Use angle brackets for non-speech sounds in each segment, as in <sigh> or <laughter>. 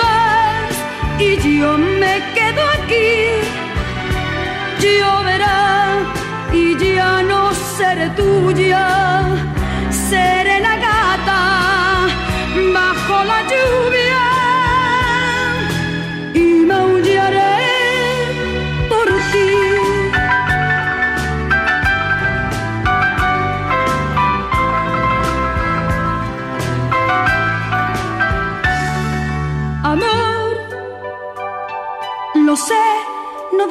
vas y yo me quedo aquí. Lloverá y ya no seré tuya, seré la gata bajo la lluvia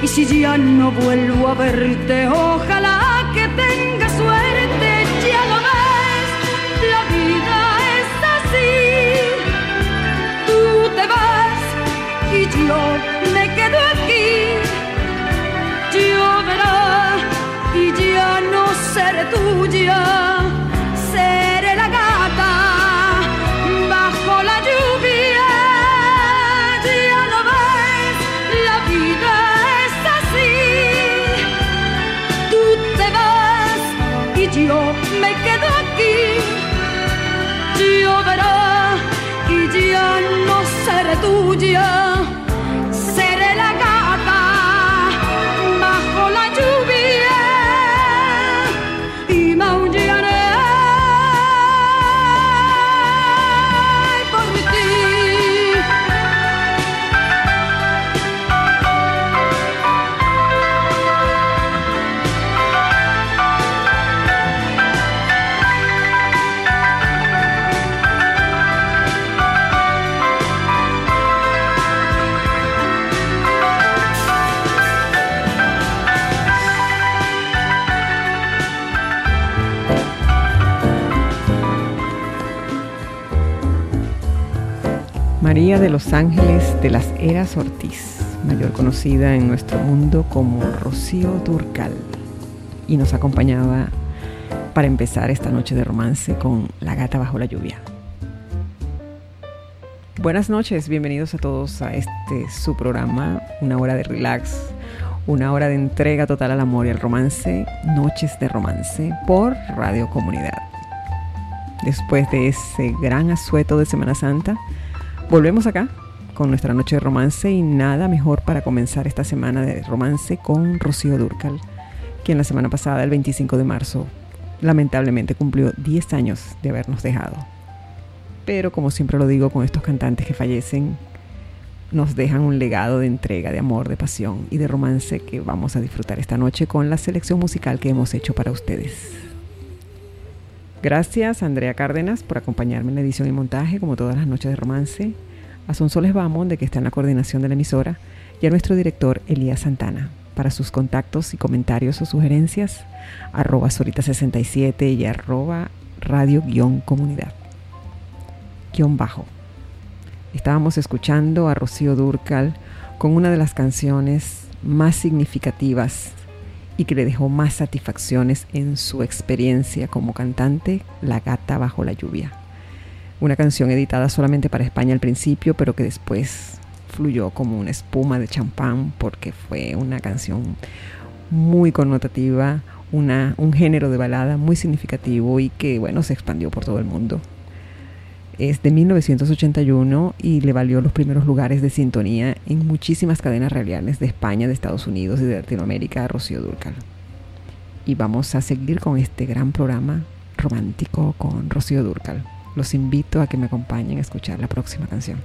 Y si ya no vuelvo a verte, ojalá que tengas suerte, ya lo ves, la vida es así. Tú te vas y yo me quedo aquí. Lloverá y ya no seré tuya, seré De los Ángeles de las Eras Ortiz, mayor conocida en nuestro mundo como Rocío Durcal, y nos acompañaba para empezar esta noche de romance con La gata bajo la lluvia. Buenas noches, bienvenidos a todos a este su programa, una hora de relax, una hora de entrega total al amor y al romance, Noches de Romance por Radio Comunidad. Después de ese gran asueto de Semana Santa, Volvemos acá con nuestra noche de romance y nada mejor para comenzar esta semana de romance con Rocío Durcal, quien la semana pasada, el 25 de marzo, lamentablemente cumplió 10 años de habernos dejado. Pero como siempre lo digo con estos cantantes que fallecen, nos dejan un legado de entrega, de amor, de pasión y de romance que vamos a disfrutar esta noche con la selección musical que hemos hecho para ustedes. Gracias Andrea Cárdenas por acompañarme en la edición y montaje, como todas las noches de romance, a Sonsoles Bamón, de que está en la coordinación de la emisora, y a nuestro director Elías Santana. Para sus contactos y comentarios o sugerencias, arroba solita67 y arroba radio-comunidad. Guión bajo. Estábamos escuchando a Rocío Durcal con una de las canciones más significativas y que le dejó más satisfacciones en su experiencia como cantante, La gata bajo la lluvia. Una canción editada solamente para España al principio, pero que después fluyó como una espuma de champán porque fue una canción muy connotativa, una, un género de balada muy significativo y que bueno se expandió por todo el mundo. Es de 1981 y le valió los primeros lugares de sintonía en muchísimas cadenas radiales de España, de Estados Unidos y de Latinoamérica a Rocío Durcal. Y vamos a seguir con este gran programa romántico con Rocío Durcal. Los invito a que me acompañen a escuchar la próxima canción.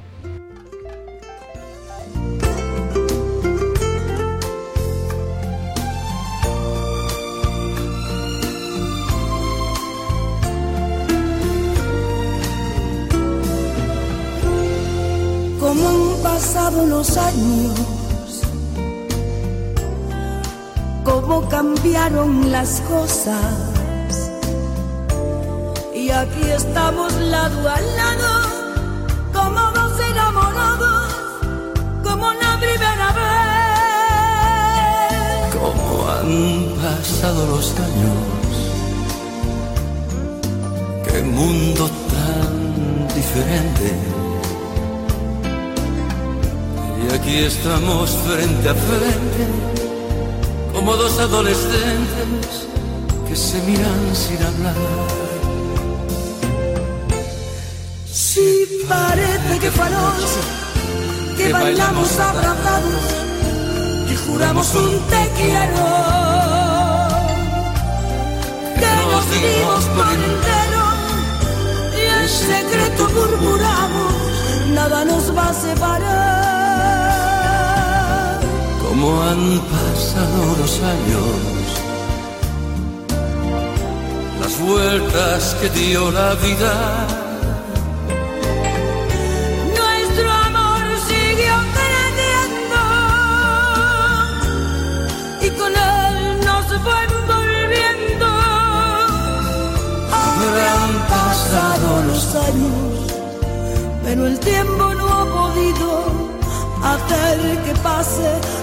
Pasado los años, cómo cambiaron las cosas. Y aquí estamos lado a lado, como dos enamorados, como la primera vez. Cómo han pasado los años, qué mundo tan diferente y aquí estamos frente a frente, como dos adolescentes que se miran sin hablar. Si parece que fue anoche, que bailamos abrazados y juramos un te quiero. Que nos dimos por entero y en secreto murmuramos, nada nos va a separar. Cómo han pasado los años, las vueltas que dio la vida. Nuestro amor siguió creciendo y con él nos fue envolviendo. Habrán pasado los años, pero el tiempo no ha podido hacer que pase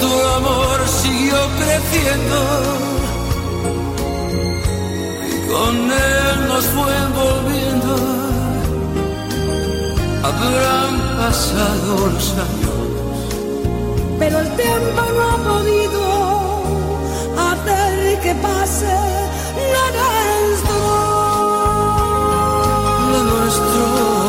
nuestro amor siguió creciendo y con él nos fue envolviendo. Habrán pasado los años, pero el tiempo no ha podido hacer que pase lo nuestro. Lo nuestro.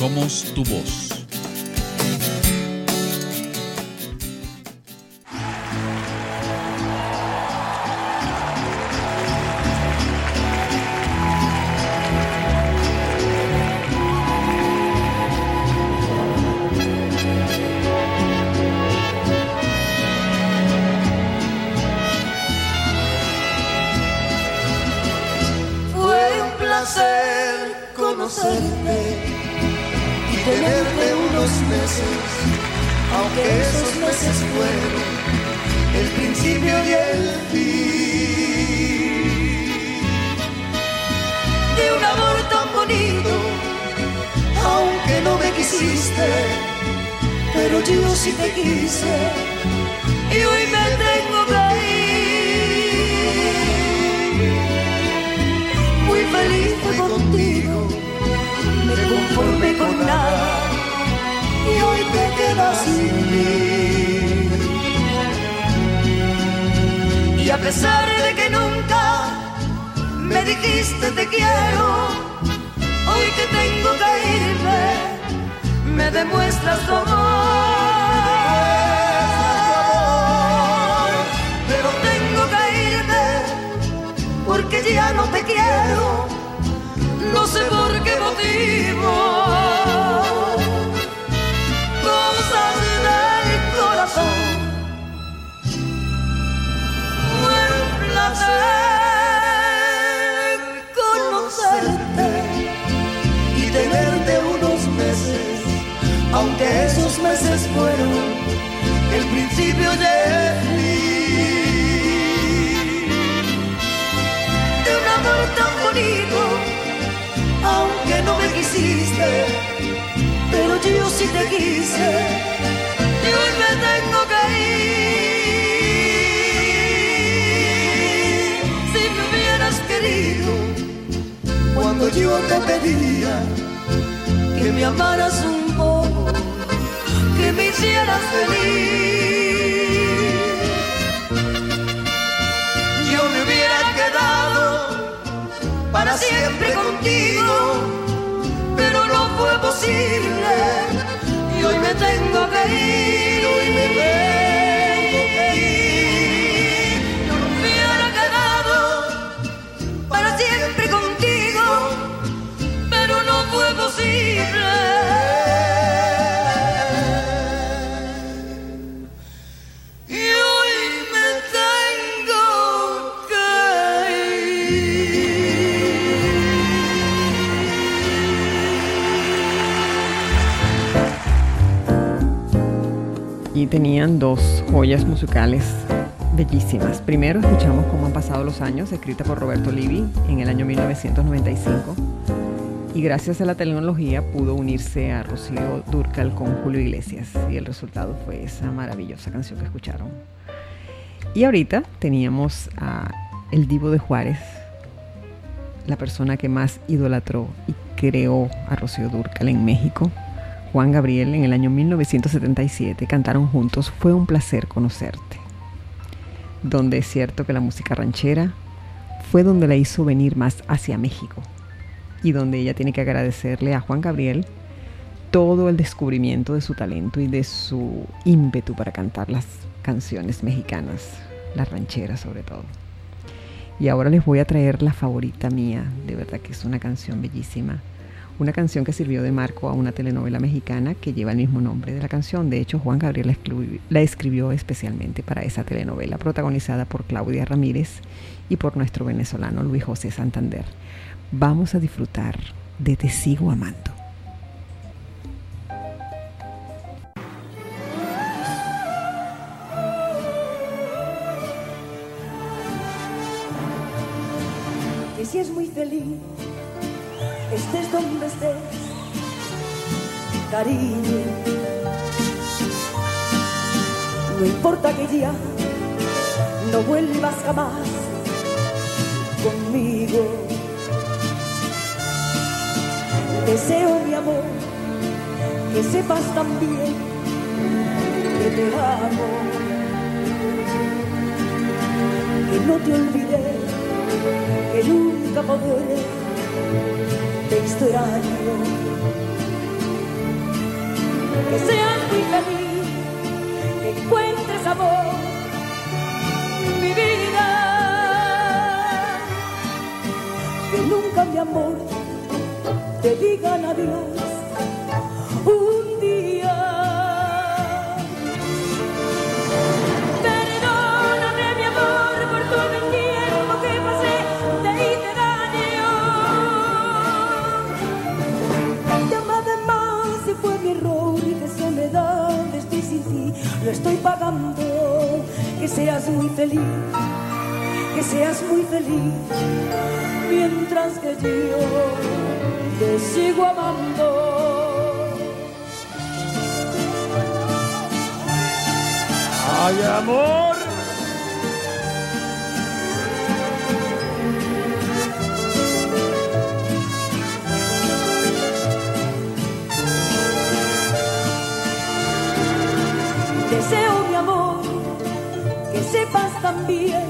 Somos tu voz. Fue un placer conocerte y tenerte unos meses, aunque esos meses fueron el principio y el fin de un amor tan bonito, aunque no me quisiste, pero yo sí te quise y hoy me tengo que ir. Muy feliz me conformé con nada y hoy te quedas sin mí. Y a pesar de que nunca me dijiste te quiero, hoy que tengo que irme, me demuestras tu amor. Pero tengo que irme porque ya no te quiero no sé por qué motivo. Cosas del corazón. Buen placer conocerte y tenerte unos meses, aunque esos meses fueron el principio de no me quisiste, pero yo sí te quise y hoy me tengo que ir. Si me hubieras querido, cuando yo te pedía que me amaras un poco, que me hicieras feliz, y hoy me tengo que ir, Tenían dos joyas musicales bellísimas. Primero escuchamos Cómo han pasado los años, escrita por Roberto Livi en el año 1995. Y gracias a la tecnología pudo unirse a Rocío Durcal con Julio Iglesias. Y el resultado fue esa maravillosa canción que escucharon. Y ahorita teníamos a el divo de Juárez, la persona que más idolatró y creó a Rocío Durcal en México, Juan Gabriel en el año 1977 cantaron juntos Fue un placer conocerte, donde es cierto que la música ranchera fue donde la hizo venir más hacia México y donde ella tiene que agradecerle a Juan Gabriel todo el descubrimiento de su talento y de su ímpetu para cantar las canciones mexicanas, las rancheras sobre todo. Y ahora les voy a traer la favorita mía, de verdad que es una canción bellísima una canción que sirvió de marco a una telenovela mexicana que lleva el mismo nombre de la canción. De hecho, Juan Gabriel la, escribió, especialmente para esa telenovela, protagonizada por Claudia Ramírez y por nuestro venezolano Luis José Santander. Vamos a disfrutar de Te sigo amando. que si es muy feliz, estés donde estés, cariño. No importa que ya no vuelvas jamás conmigo. Deseo mi amor que sepas también que te amo, que no te olvidé, que nunca podré te extraño. Que seas muy feliz, que encuentres amor, mi vida. Que nunca mi amor te digan adiós estoy pagando. Que seas muy feliz, que seas muy feliz, mientras que yo te sigo amando. ¡Ay, amor! piel.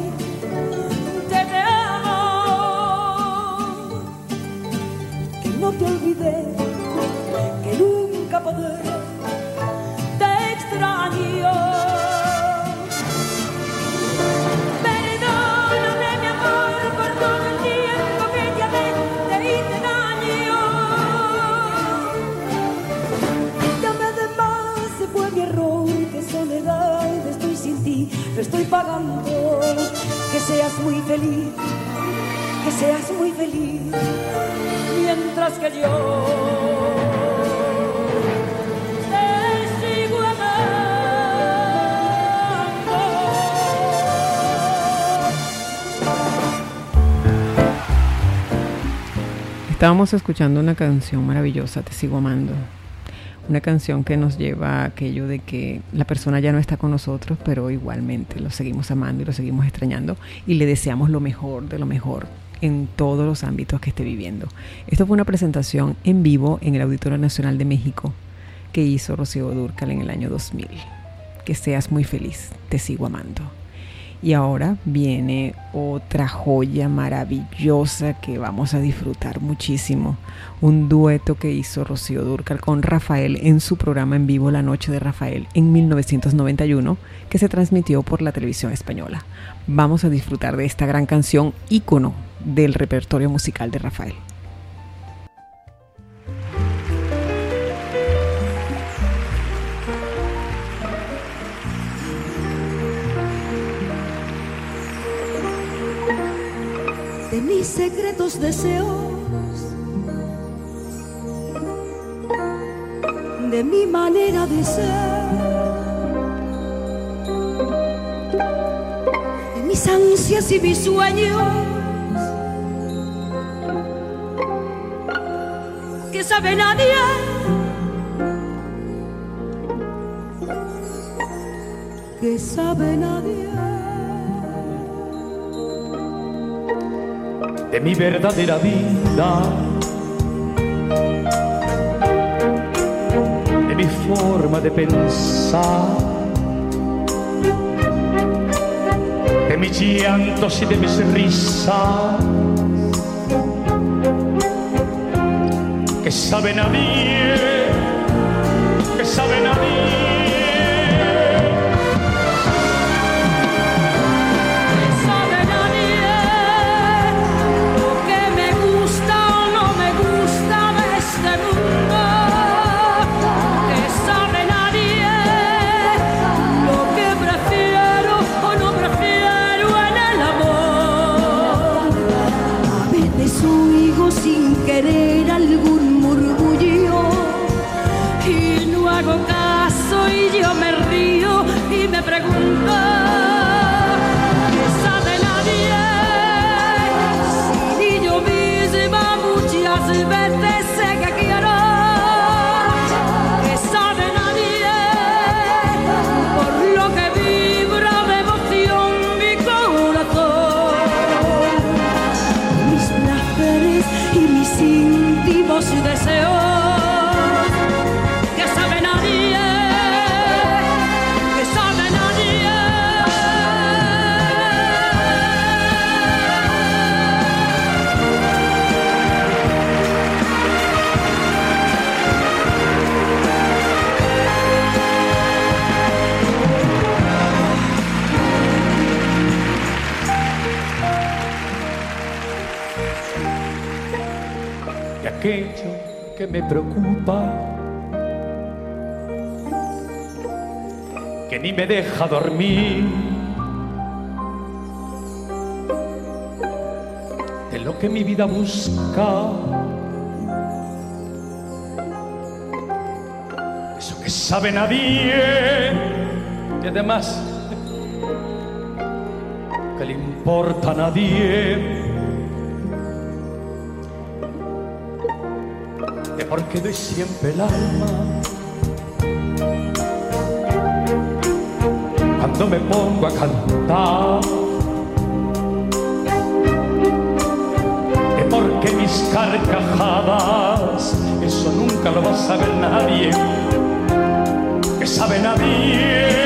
Estábamos escuchando una canción maravillosa, Te sigo amando. Una canción que nos lleva a aquello de que la persona ya no está con nosotros, pero igualmente lo seguimos amando y lo seguimos extrañando y le deseamos lo mejor de lo mejor en todos los ámbitos que esté viviendo. Esto fue una presentación en vivo en el Auditorio Nacional de México que hizo Rocío Durcal en el año 2000. Que seas muy feliz, te sigo amando. Y ahora viene otra joya maravillosa que vamos a disfrutar muchísimo. Un dueto que hizo Rocío Durcal con Rafael en su programa en vivo La Noche de Rafael en 1991, que se transmitió por la televisión española. Vamos a disfrutar de esta gran canción ícono del repertorio musical de Rafael. Mis secretos deseos, de mi manera de ser, de mis ansias y mis sueños, que sabe nadie. Que sabe nadie. De mi verdadera vida, de mi forma de pensar, de mis llantos y de mis risas, que sabe nadie, que sabe nadie. sabe que ni me deja dormir, de lo que mi vida busca, eso que sabe nadie, y además <laughs> que le importa a nadie. De por qué doy siempre el alma cuando me pongo a cantar. De por qué mis carcajadas, eso nunca lo va a saber nadie, que sabe nadie,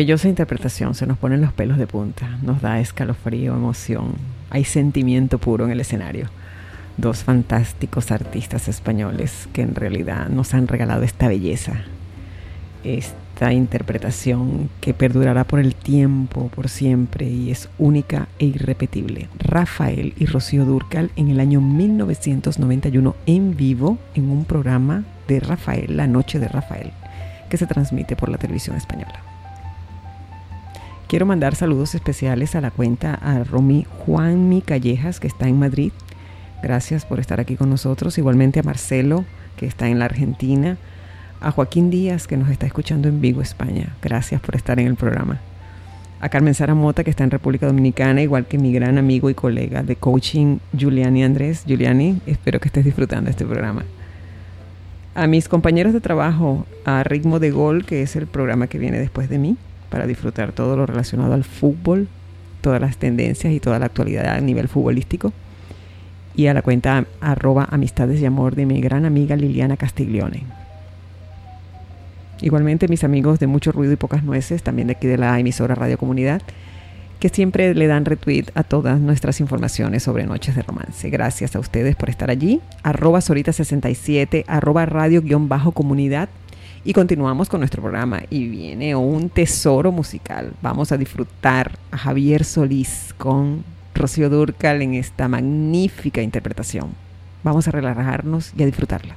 Maravillosa interpretación, se nos ponen los pelos de punta, nos da escalofrío, emoción, hay sentimiento puro en el escenario. Dos fantásticos artistas españoles que en realidad nos han regalado esta belleza, esta interpretación que perdurará por el tiempo, por siempre y es única e irrepetible. Rafael y Rocío Durcal en el año 1991 en vivo en un programa de Rafael, La Noche de Rafael, que se transmite por la televisión española. Quiero mandar saludos especiales a la cuenta a Romy Juanmi Callejas, que está en Madrid. Gracias por estar aquí con nosotros. Igualmente a Marcelo, que está en la Argentina. A Joaquín Díaz, que nos está escuchando en Vigo, España. Gracias por estar en el programa. A Carmen Sara Mota, que está en República Dominicana, igual que mi gran amigo y colega de coaching, Giuliani Andrés. Giuliani, espero que estés disfrutando este programa. A mis compañeros de trabajo, a Ritmo de Gol, que es el programa que viene después de mí para disfrutar todo lo relacionado al fútbol, todas las tendencias y toda la actualidad a nivel futbolístico. Y a la cuenta arroba amistades y amor de mi gran amiga Liliana Castiglione. Igualmente mis amigos de Mucho Ruido y Pocas Nueces, también de aquí de la emisora Radio Comunidad, que siempre le dan retweet a todas nuestras informaciones sobre Noches de Romance. Gracias a ustedes por estar allí. Arroba Sorita67, arroba radio-comunidad y continuamos con nuestro programa y viene un tesoro musical. Vamos a disfrutar a Javier Solís con Rocío Durcal en esta magnífica interpretación. Vamos a relajarnos y a disfrutarla.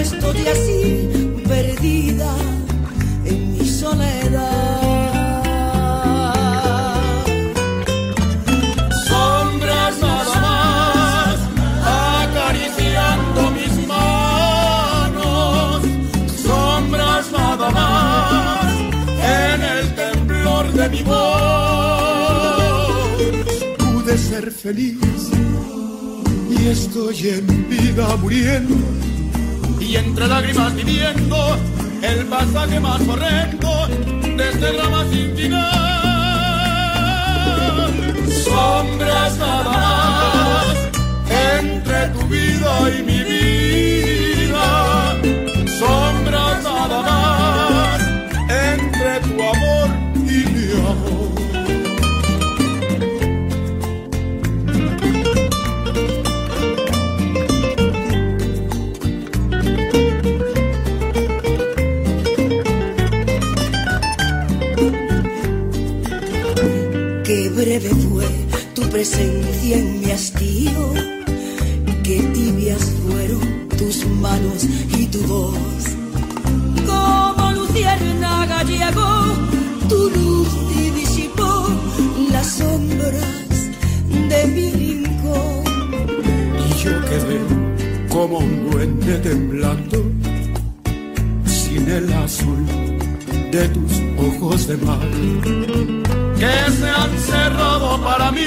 estoy así perdida en mi soledad. Sombras nada más acariciando mis manos, sombras nada más en el temblor de mi voz. Pude ser feliz y estoy en vida muriendo y entre lágrimas viviendo el pasaje más horrendo de este drama sin final. Sombras nada más entre tu vida y mi vida. Presencia en mi hastío, qué tibias fueron tus manos y tu voz. Como luciérnaga llegó tu luz y disipó las sombras de mi rincón. Y yo quedé como un duende temblando, sin el azul de tus ojos de mar que se han cerrado para mí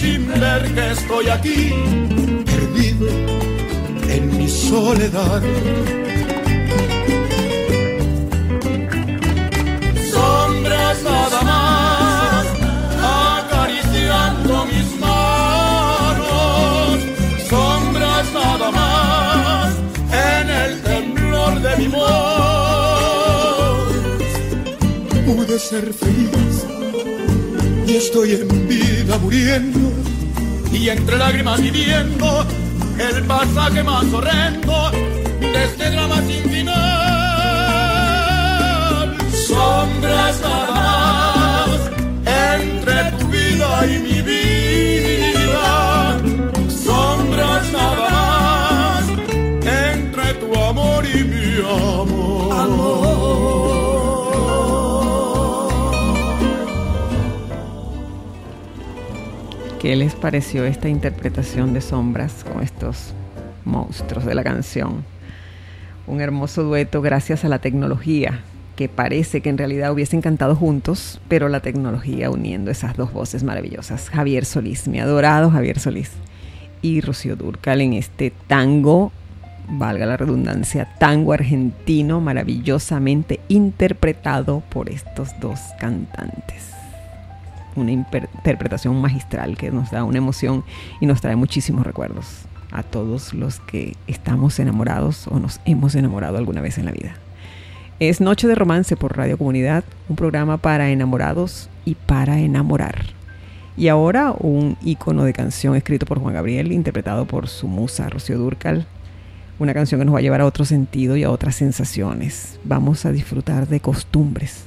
sin ver que estoy aquí, perdido en mi soledad. Sombras nada más acariciando mis manos, sombras nada más en el temblor de mi voz. Pude ser feliz y estoy en vida muriendo y entre lágrimas viviendo el pasaje más horrendo de este drama sin final. Sombras nada ¿Qué les pareció esta interpretación de sombras con estos monstruos de la canción? Un hermoso dueto gracias a la tecnología, que parece que en realidad hubiesen cantado juntos, pero la tecnología uniendo esas dos voces maravillosas. Javier Solís, mi adorado Javier Solís, y Rocío Durcal en este tango, valga la redundancia, tango argentino maravillosamente interpretado por estos dos cantantes una interpretación magistral que nos da una emoción y nos trae muchísimos recuerdos a todos los que estamos enamorados o nos hemos enamorado alguna vez en la vida. Es Noche de Romance por Radio Comunidad, un programa para enamorados y para enamorar. Y ahora un icono de canción escrito por Juan Gabriel, interpretado por su musa Rocío Durcal. Una canción que nos va a llevar a otro sentido y a otras sensaciones. Vamos a disfrutar de costumbres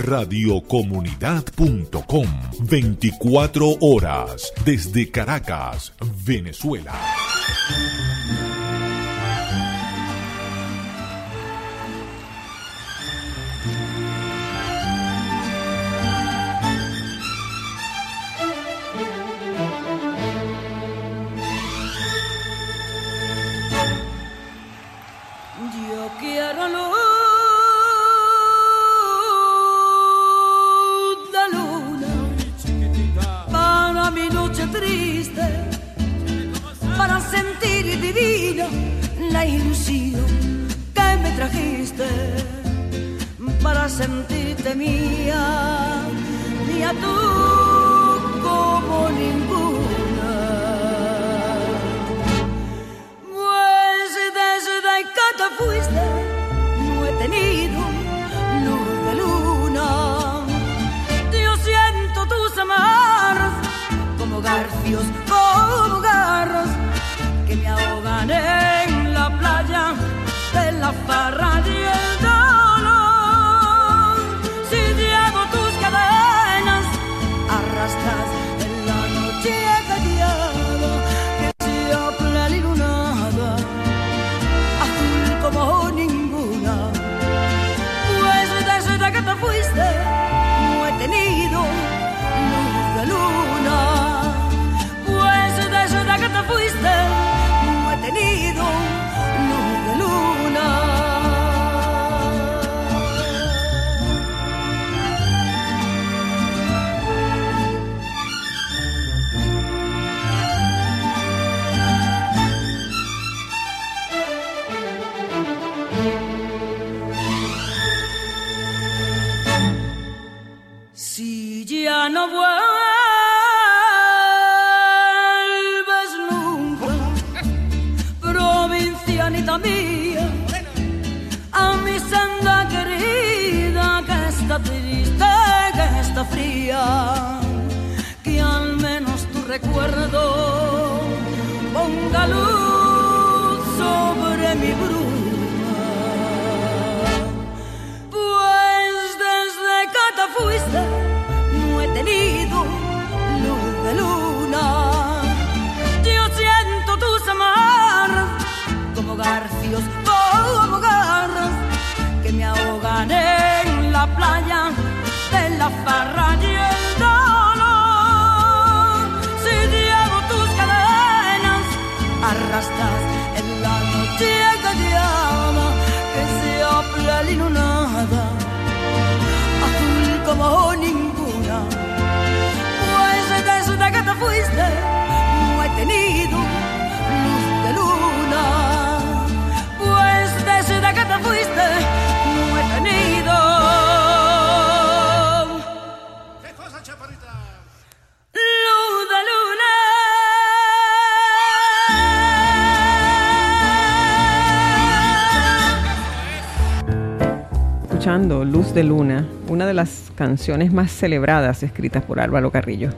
radiocomunidad.com 24 horas desde Caracas, Venezuela. De Luna, una de las canciones más celebradas escritas por Álvaro Carrillo.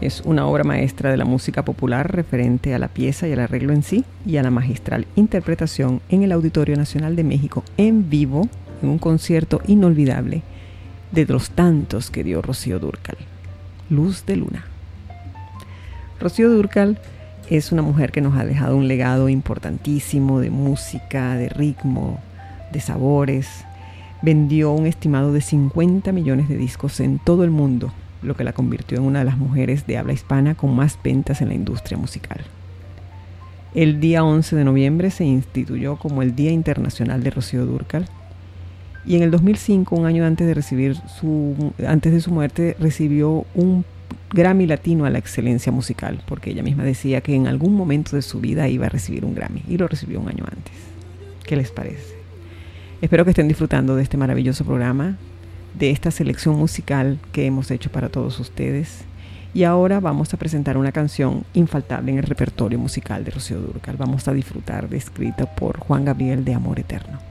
Es una obra maestra de la música popular referente a la pieza y al arreglo en sí y a la magistral interpretación en el Auditorio Nacional de México en vivo en un concierto inolvidable de los tantos que dio Rocío Durcal. Luz de Luna. Rocío Durcal es una mujer que nos ha dejado un legado importantísimo de música, de ritmo, de sabores, vendió un estimado de 50 millones de discos en todo el mundo, lo que la convirtió en una de las mujeres de habla hispana con más ventas en la industria musical. El día 11 de noviembre se instituyó como el Día Internacional de Rocío Durcal y en el 2005, un año antes de su antes de su muerte, recibió un Grammy Latino a la excelencia musical, porque ella misma decía que en algún momento de su vida iba a recibir un Grammy y lo recibió un año antes. ¿Qué les parece? Espero que estén disfrutando de este maravilloso programa, de esta selección musical que hemos hecho para todos ustedes. Y ahora vamos a presentar una canción infaltable en el repertorio musical de Rocío Durcal. Vamos a disfrutar de escrita por Juan Gabriel de Amor Eterno.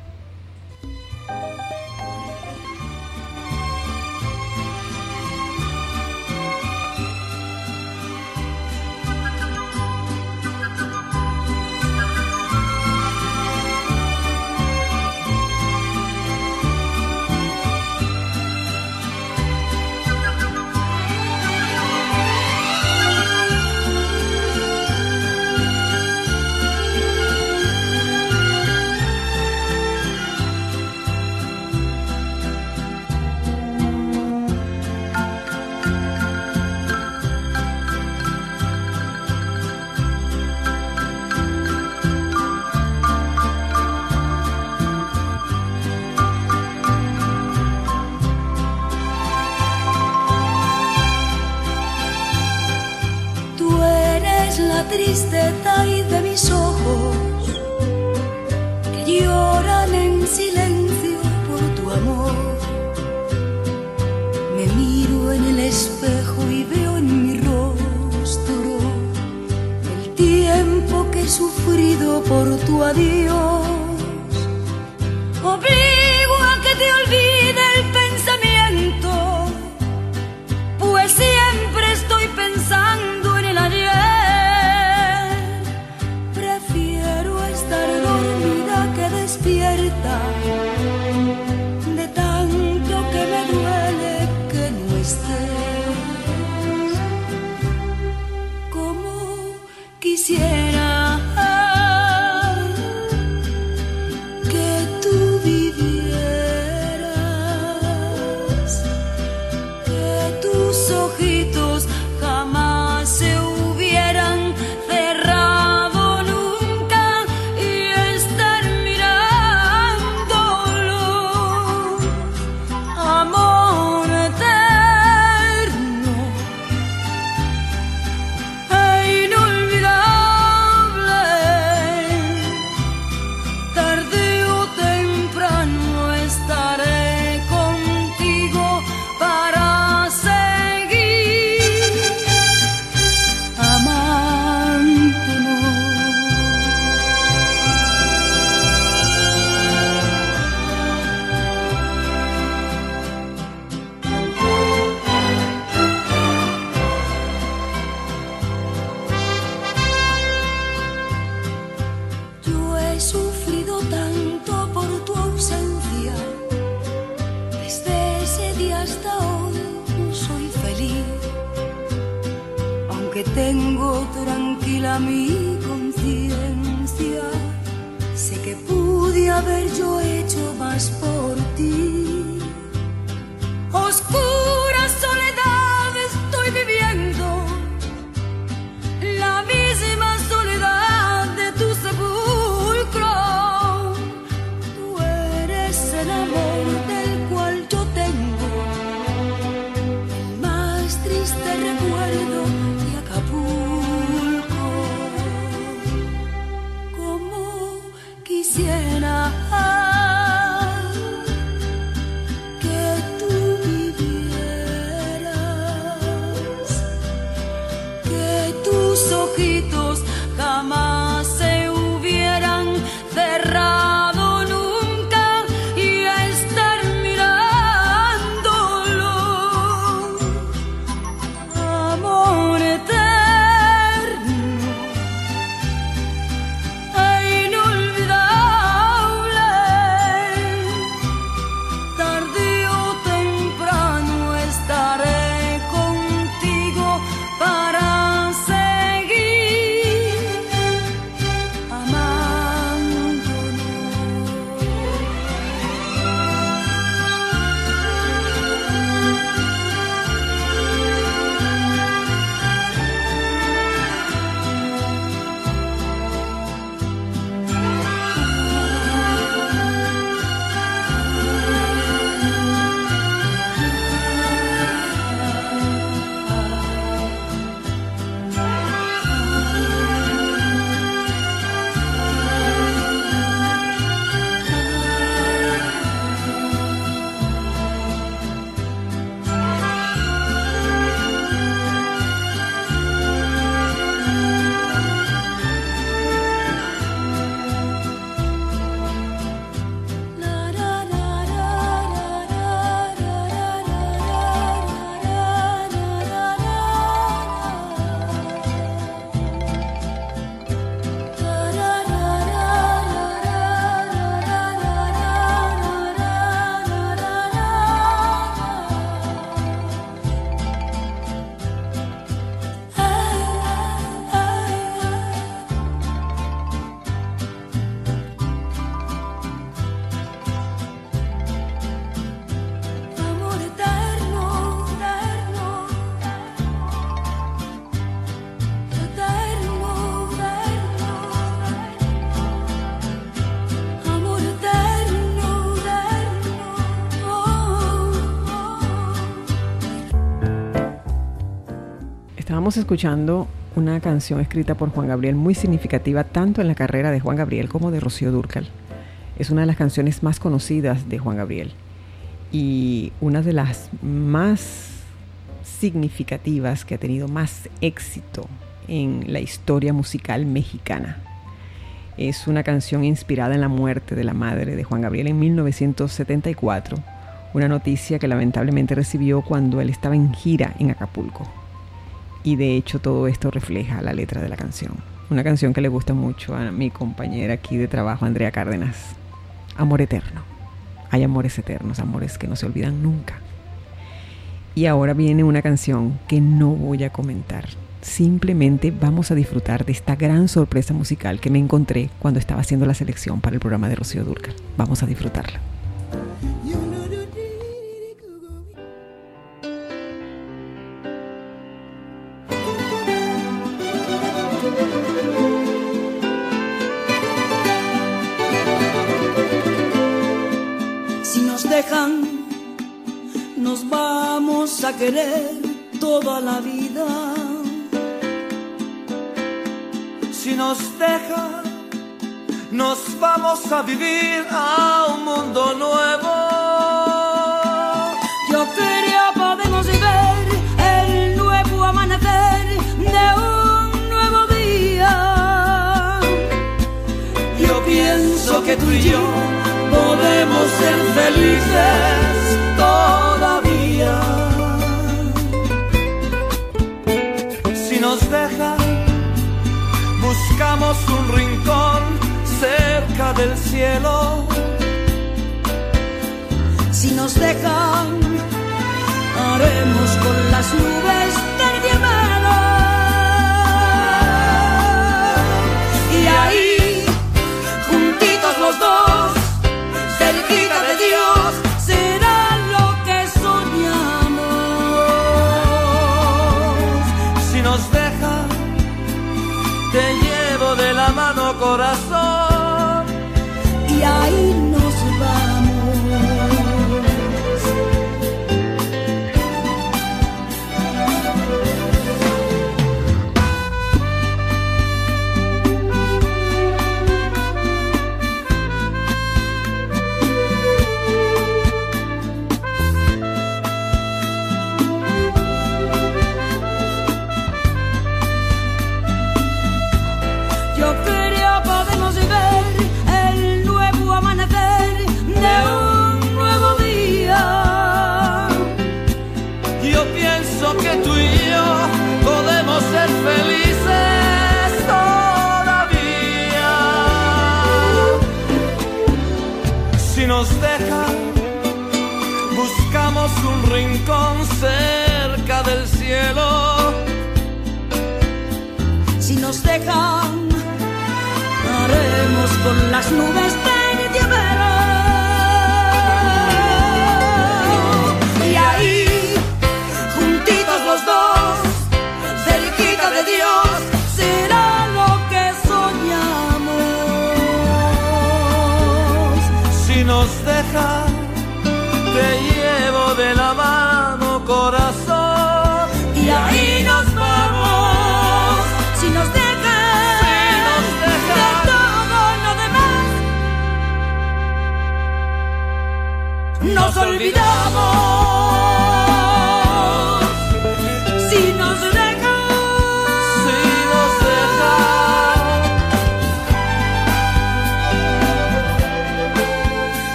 la tristeza y de mis ojos que lloran en silencio por tu amor. Me miro en el espejo y veo en mi rostro el tiempo que he sufrido por tu adiós. Obligo a que te olvides. Tengo tranquila mi conciencia, sé que pude haber yo hecho más por ti. Oscuro Estamos escuchando una canción escrita por Juan Gabriel muy significativa tanto en la carrera de Juan Gabriel como de Rocío Dúrcal. Es una de las canciones más conocidas de Juan Gabriel y una de las más significativas que ha tenido más éxito en la historia musical mexicana. Es una canción inspirada en la muerte de la madre de Juan Gabriel en 1974, una noticia que lamentablemente recibió cuando él estaba en gira en Acapulco. Y de hecho todo esto refleja la letra de la canción. Una canción que le gusta mucho a mi compañera aquí de trabajo, Andrea Cárdenas. Amor eterno. Hay amores eternos, amores que no se olvidan nunca. Y ahora viene una canción que no voy a comentar. Simplemente vamos a disfrutar de esta gran sorpresa musical que me encontré cuando estaba haciendo la selección para el programa de Rocío Durcal. Vamos a disfrutarla. La vida. Si nos dejan, nos vamos a vivir a un mundo nuevo. Yo creo podemos ver el nuevo amanecer de un nuevo día. Yo pienso que tú y yo podemos ser felices todavía. Cerca del cielo. Si nos dejan, haremos con las nubes del diamante.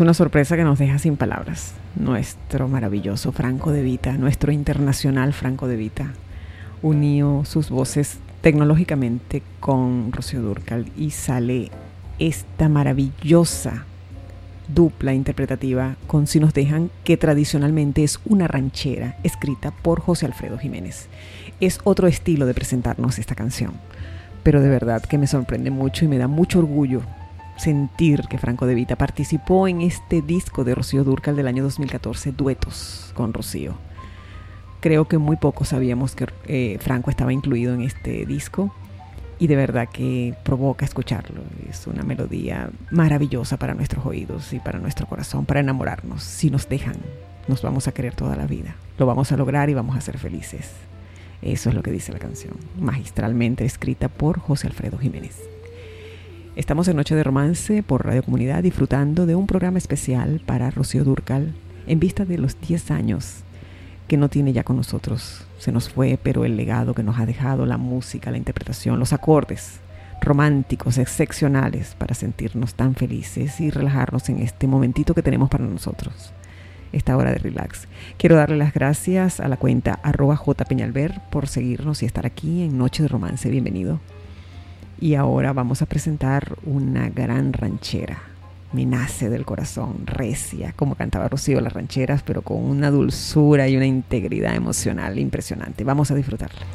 Una sorpresa que nos deja sin palabras. Nuestro maravilloso Franco de Vita, nuestro internacional Franco de Vita, unió sus voces tecnológicamente con Rocío Durcal y sale esta maravillosa dupla interpretativa con Si nos dejan, que tradicionalmente es una ranchera escrita por José Alfredo Jiménez. Es otro estilo de presentarnos esta canción, pero de verdad que me sorprende mucho y me da mucho orgullo sentir que Franco De Vita participó en este disco de Rocío Durcal del año 2014, Duetos con Rocío. Creo que muy pocos sabíamos que eh, Franco estaba incluido en este disco y de verdad que provoca escucharlo. Es una melodía maravillosa para nuestros oídos y para nuestro corazón, para enamorarnos. Si nos dejan, nos vamos a querer toda la vida. Lo vamos a lograr y vamos a ser felices. Eso es lo que dice la canción, magistralmente escrita por José Alfredo Jiménez. Estamos en Noche de Romance por Radio Comunidad disfrutando de un programa especial para Rocío Durcal en vista de los 10 años que no tiene ya con nosotros. Se nos fue, pero el legado que nos ha dejado, la música, la interpretación, los acordes románticos, excepcionales, para sentirnos tan felices y relajarnos en este momentito que tenemos para nosotros, esta hora de relax. Quiero darle las gracias a la cuenta arroba jpeñalver por seguirnos y estar aquí en Noche de Romance. Bienvenido. Y ahora vamos a presentar una gran ranchera me nace del corazón, recia, como cantaba Rocío las rancheras, pero con una dulzura y una integridad emocional impresionante. Vamos a disfrutarla.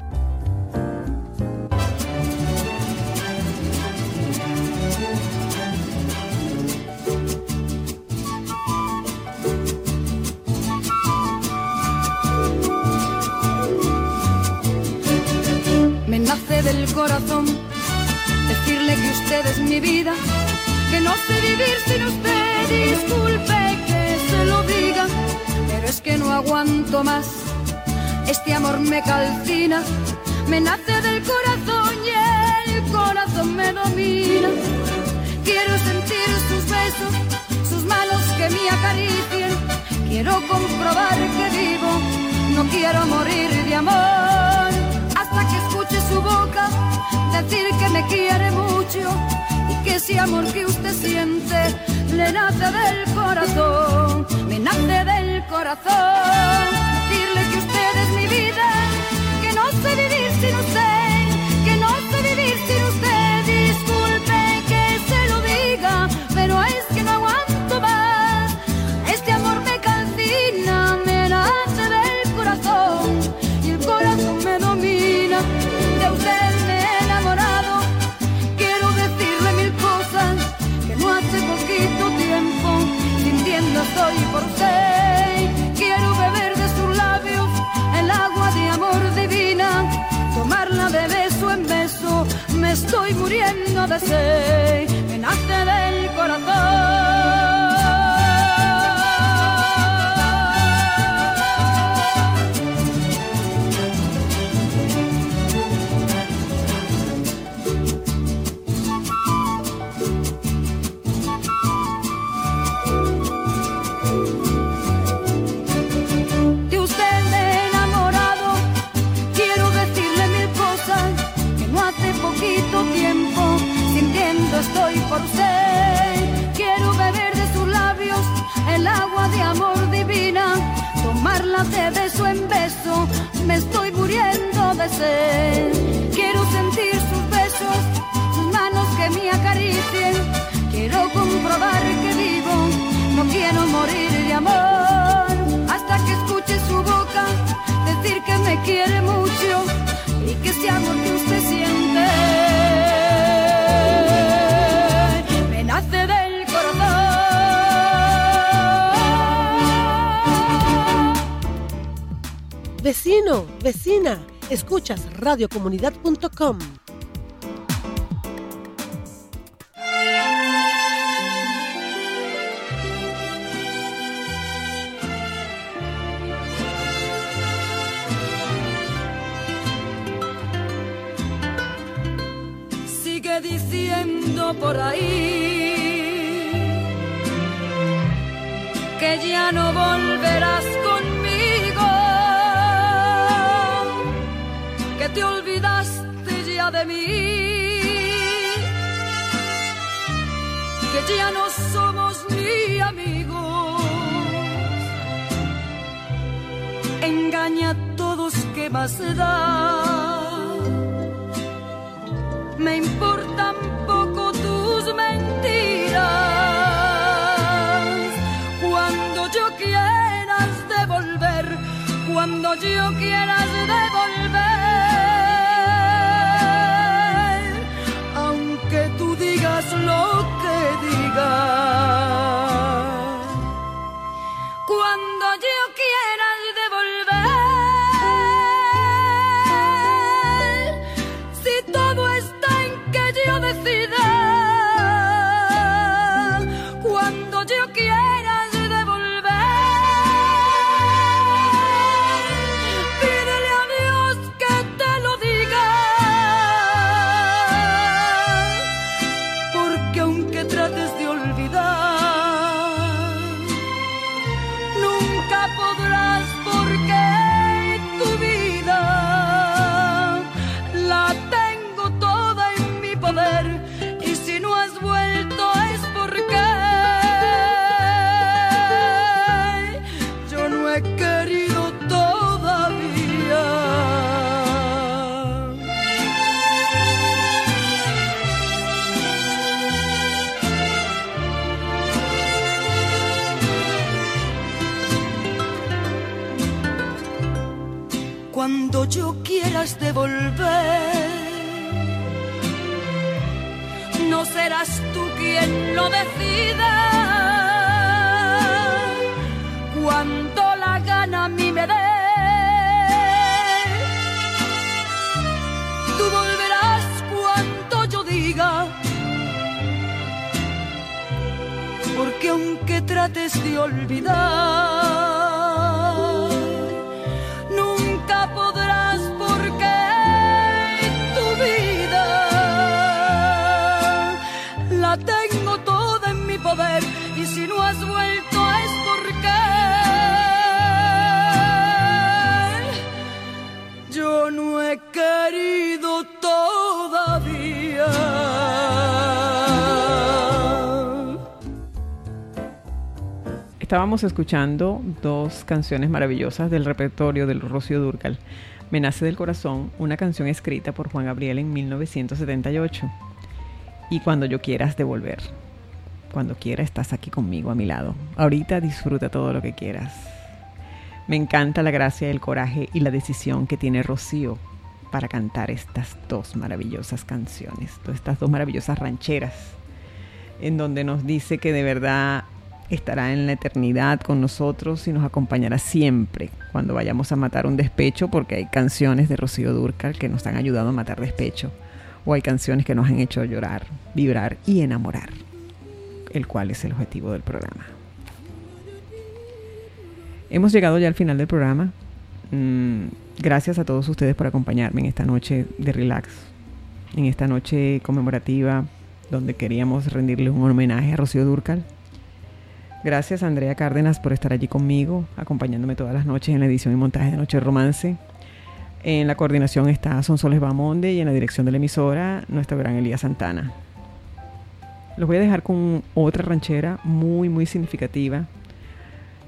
Me nace del corazón usted es mi vida que no sé vivir sin usted, disculpe que se lo diga, pero es que no aguanto más. Este amor me calcina, me nace del corazón y el corazón me domina. Quiero sentir sus besos, sus manos que me acaricien. Quiero comprobar que vivo, no quiero morir de amor. Su boca decir que me quiere mucho que ese amor que usted siente le nace del corazón, me nace del corazón. Decirle que usted es mi vida, que no sé vivir sin usted, muriendo amor. Hasta que escuche su boca decir que me quiere mucho y que ese amor que usted siente del corazón. Vecino, vecina, escuchas radiocomunidad.com. mí, que ya no somos ni amigos. Engaña a todos que más da. Me importan poco tus mentiras cuando yo quieras devolver. Estábamos escuchando dos canciones maravillosas del repertorio del Rocío Durcal. Me nace del corazón, una canción escrita por Juan Gabriel en 1978. Y cuando yo quieras devolver cuando quiera estás aquí conmigo a mi lado. Ahorita disfruta todo lo que quieras. Me encanta la gracia, el coraje y la decisión que tiene Rocío para cantar estas dos maravillosas canciones, estas dos maravillosas rancheras, en donde nos dice que de verdad estará en la eternidad con nosotros y nos acompañará siempre cuando vayamos a matar un despecho, porque hay canciones de Rocío Durcal que nos han ayudado a matar despecho, o hay canciones que nos han hecho llorar, vibrar y enamorar el cual es el objetivo del programa. Hemos llegado ya al final del programa. Mm, gracias a todos ustedes por acompañarme en esta noche de relax, en esta noche conmemorativa donde queríamos rendirle un homenaje a Rocío Durcal. Gracias Andrea Cárdenas por estar allí conmigo, acompañándome todas las noches en la edición y montaje de Noche Romance. En la coordinación está Sonsoles Bamonde y en la dirección de la emisora nuestro gran Elías Santana. Los voy a dejar con otra ranchera muy, muy significativa,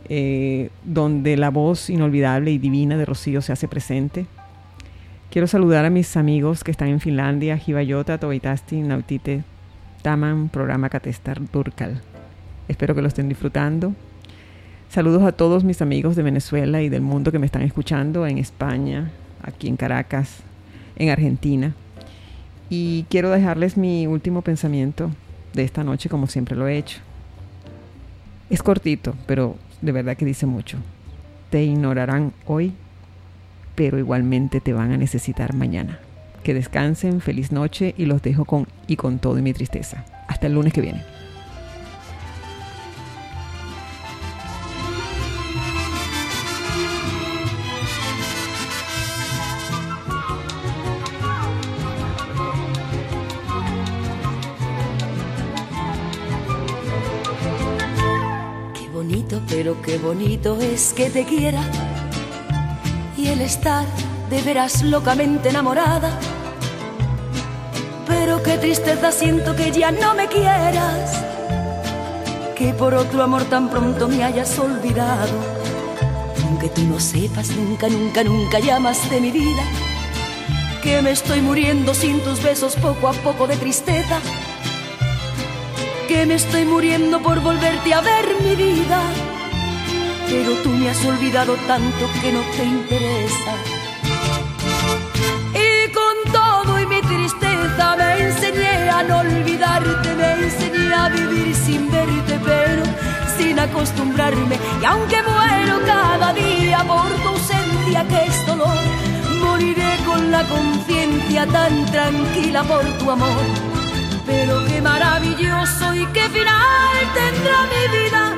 eh, donde la voz inolvidable y divina de Rocío se hace presente. Quiero saludar a mis amigos que están en Finlandia, Jibayota, Tobaitasti, Nautite, Taman, programa Catestar Turcal. Espero que lo estén disfrutando. Saludos a todos mis amigos de Venezuela y del mundo que me están escuchando en España, aquí en Caracas, en Argentina. Y quiero dejarles mi último pensamiento de esta noche como siempre lo he hecho. Es cortito, pero de verdad que dice mucho. Te ignorarán hoy, pero igualmente te van a necesitar mañana. Que descansen, feliz noche y los dejo con y con todo y mi tristeza. Hasta el lunes que viene. Pero qué bonito es que te quiera y el estar de veras locamente enamorada. Pero qué tristeza siento que ya no me quieras, que por otro amor tan pronto me hayas olvidado. Aunque tú no sepas nunca, nunca, nunca llamas de mi vida, que me estoy muriendo sin tus besos poco a poco de tristeza, que me estoy muriendo por volverte a ver mi vida pero tú me has olvidado tanto que no te interesa. Y con todo y mi tristeza me enseñé a no olvidarte, me enseñé a vivir sin verte, pero sin acostumbrarme. Y aunque muero cada día por tu ausencia, que es dolor, moriré con la conciencia tan tranquila por tu amor. Pero qué maravilloso y qué final tendrá mi vida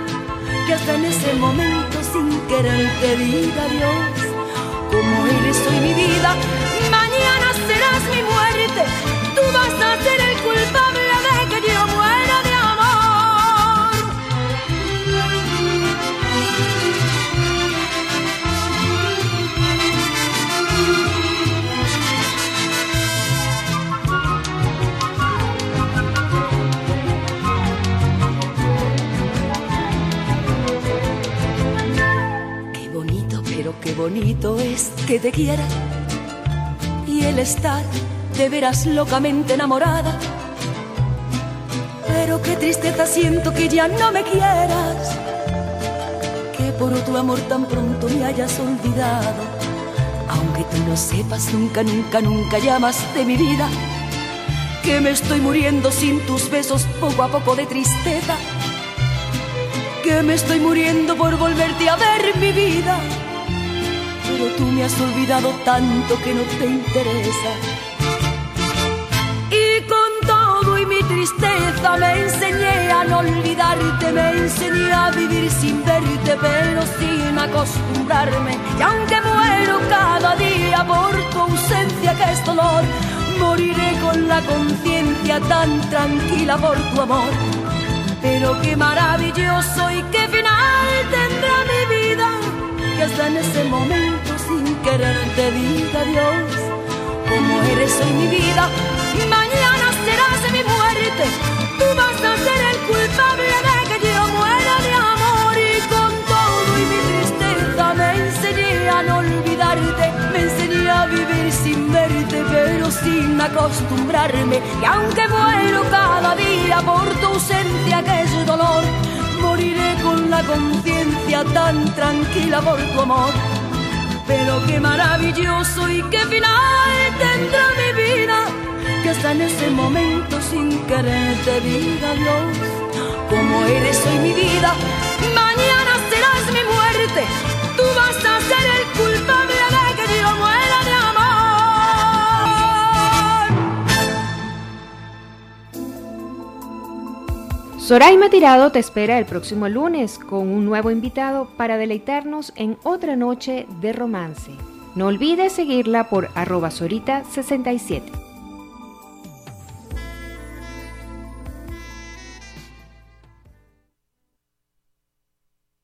que hasta en ese momento sin querer te diga adiós. Como eres hoy mi vida, mañana serás mi muerte. Tú vas a ser el culpable qué bonito es que te quiera y el estar de veras locamente enamorada. Pero qué tristeza siento que ya no me quieras, que por tu amor tan pronto me hayas olvidado. Aunque tú no sepas, nunca, nunca, nunca llamas de mi vida. Que me estoy muriendo sin tus besos poco a poco de tristeza. Que me estoy muriendo por volverte a ver mi vida. Pero tú me has olvidado tanto que no te interesa. Y con todo y mi tristeza me enseñé a no olvidarte, me enseñé a vivir sin verte, pero sin acostumbrarme. Y aunque muero cada día por tu ausencia que es dolor, moriré con la conciencia tan tranquila por tu amor. Pero qué maravilloso y qué final tendrá hasta en ese momento sin querer te diga Dios, como eres hoy mi vida, mañana serás mi muerte, tú vas a ser el culpable de que yo muera de amor. Y con todo y mi tristeza me enseñé a no olvidarte, me enseñé a vivir sin verte, pero sin acostumbrarme, y aunque muero cada día por tu ausencia que es dolor, moriré con la conciencia tan tranquila por tu amor. Pero qué maravilloso y qué final tendrá mi vida, que hasta en ese momento sin querer te diga Dios, como eres hoy mi vida, mañana serás mi muerte, tú vas a ser el culpable Soraima Tirado te espera el próximo lunes con un nuevo invitado para deleitarnos en otra noche de romance. No olvides seguirla por arroba sorita67.